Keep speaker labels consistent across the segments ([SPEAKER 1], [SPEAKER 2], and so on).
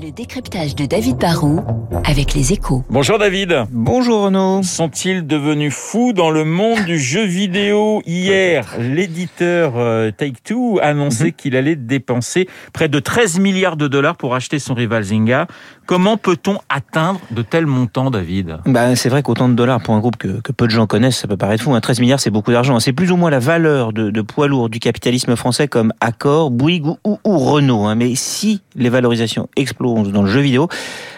[SPEAKER 1] Le décryptage de David Barrault avec les échos.
[SPEAKER 2] Bonjour David.
[SPEAKER 3] Bonjour Renaud.
[SPEAKER 2] Sont-ils devenus fous dans le monde du jeu vidéo Hier, l'éditeur euh, Take-Two a annoncé
[SPEAKER 3] Mhm.
[SPEAKER 2] qu'il allait dépenser près de 13 milliards de dollars pour acheter son rival Zynga. Comment peut-on atteindre de tels montants, David?
[SPEAKER 3] Bah, c'est vrai qu'autant de dollars pour un groupe que, que peu de gens connaissent, ça peut paraître fou. Hein. 13 milliards, c'est beaucoup d'argent. C'est plus ou moins la valeur de, de poids lourd du capitalisme français comme Accor, Bouygues ou, ou- ou Renault. Hein. Mais si les valorisations explosent dans le jeu vidéo,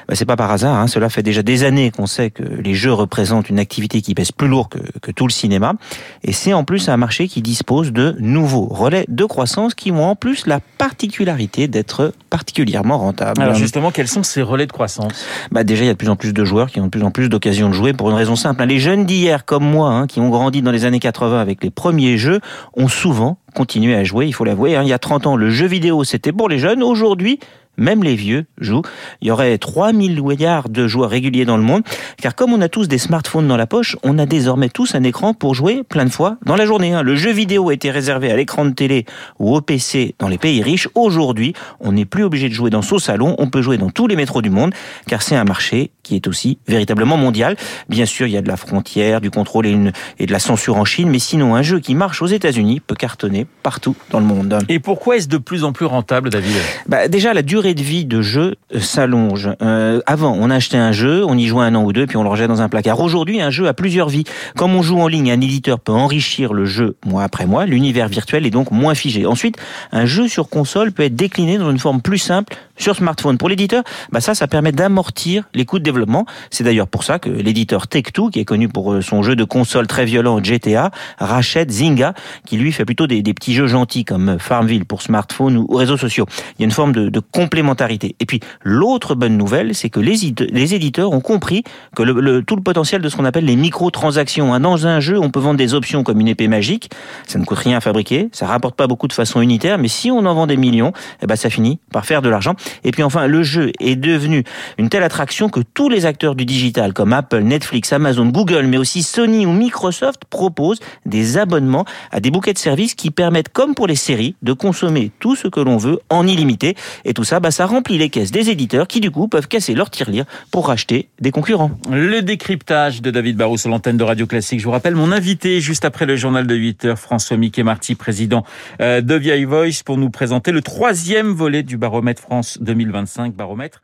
[SPEAKER 3] bah, c'est pas par hasard. Hein. Cela fait déjà des années qu'on sait que les jeux représentent une activité qui pèse plus lourd que, que tout le cinéma. Et c'est en plus un marché qui dispose de nouveaux relais de croissance qui ont en plus la particularité d'être particulièrement rentables.
[SPEAKER 2] Alors justement, quels sont ces relais de croissance?
[SPEAKER 3] Bah déjà, il y a de plus en plus de joueurs qui ont de plus en plus d'occasions de jouer pour une raison simple. hein. Les jeunes d'hier, comme moi, hein, qui ont grandi dans les années 80 avec les premiers jeux, ont souvent continué à jouer, il faut l'avouer. hein. Il y a 30 ans, le jeu vidéo, c'était pour les jeunes. Aujourd'hui, même les vieux jouent. Il y aurait 3000 milliards de joueurs réguliers dans le monde, car comme on a tous des smartphones dans la poche, on a désormais tous un écran pour jouer plein de fois dans la journée. hein. Le jeu vidéo était réservé à l'écran de télé ou au PC dans les pays riches. Aujourd'hui, on n'est plus obligé de jouer dans son salon, on peut jouer dans tous les métros du monde, car c'est un marché qui est aussi véritablement mondial. Bien sûr, il y a de la frontière, du contrôle et, une- et de la censure en Chine, mais sinon, un jeu qui marche aux États-Unis peut cartonner partout dans le monde.
[SPEAKER 2] Et pourquoi est-ce de plus en plus rentable, David?
[SPEAKER 3] Bah, déjà, la durée de vie de jeu euh, s'allonge. Euh, avant, on achetait un jeu, on y jouait un an ou deux, puis on le rejetait dans un placard. Aujourd'hui, un jeu a plusieurs vies. Comme on joue en ligne, un éditeur peut enrichir le jeu mois après mois. L'univers virtuel est donc moins figé. Ensuite, un jeu sur console peut être décliné dans une forme plus simple sur smartphone. Pour l'éditeur, bah ça, ça permet d'amortir les coûts de développement. C'est d'ailleurs pour ça que l'éditeur Take-Two, qui est connu pour euh, son jeu de console très violent GTA, rachète Zynga, qui lui fait plutôt des, petits jeux gentils comme Farmville pour smartphone ou, réseaux sociaux. Il y a une forme de, complémentarité. Et puis, l'autre bonne nouvelle, c'est que les, édite- les éditeurs ont compris que le, le- tout le potentiel de ce qu'on appelle les microtransactions. hein. Dans un jeu, on peut vendre des options comme une épée magique. Ça ne coûte rien à fabriquer. Ça rapporte pas beaucoup de façon unitaire. Mais si on en vend des millions, eh ben, ça finit par faire de l'argent. Et puis enfin, le jeu est devenu une telle attraction que tous les acteurs du digital, comme Apple, Netflix, Amazon, Google, mais aussi Sony ou Microsoft, proposent des abonnements à des bouquets de services qui permettent, comme pour les séries, de consommer tout ce que l'on veut en illimité. Et tout ça, bah, ça remplit les caisses des éditeurs qui, du coup, peuvent casser leur tirelire pour racheter des concurrents.
[SPEAKER 2] Le décryptage de David Barrou sur l'antenne de Radio Classique. Je vous rappelle mon invité juste après le journal de 8 heures, François Mickey Marty, président euh, de Vieille Voice, pour nous présenter le troisième volet du baromètre France 2025, baromètre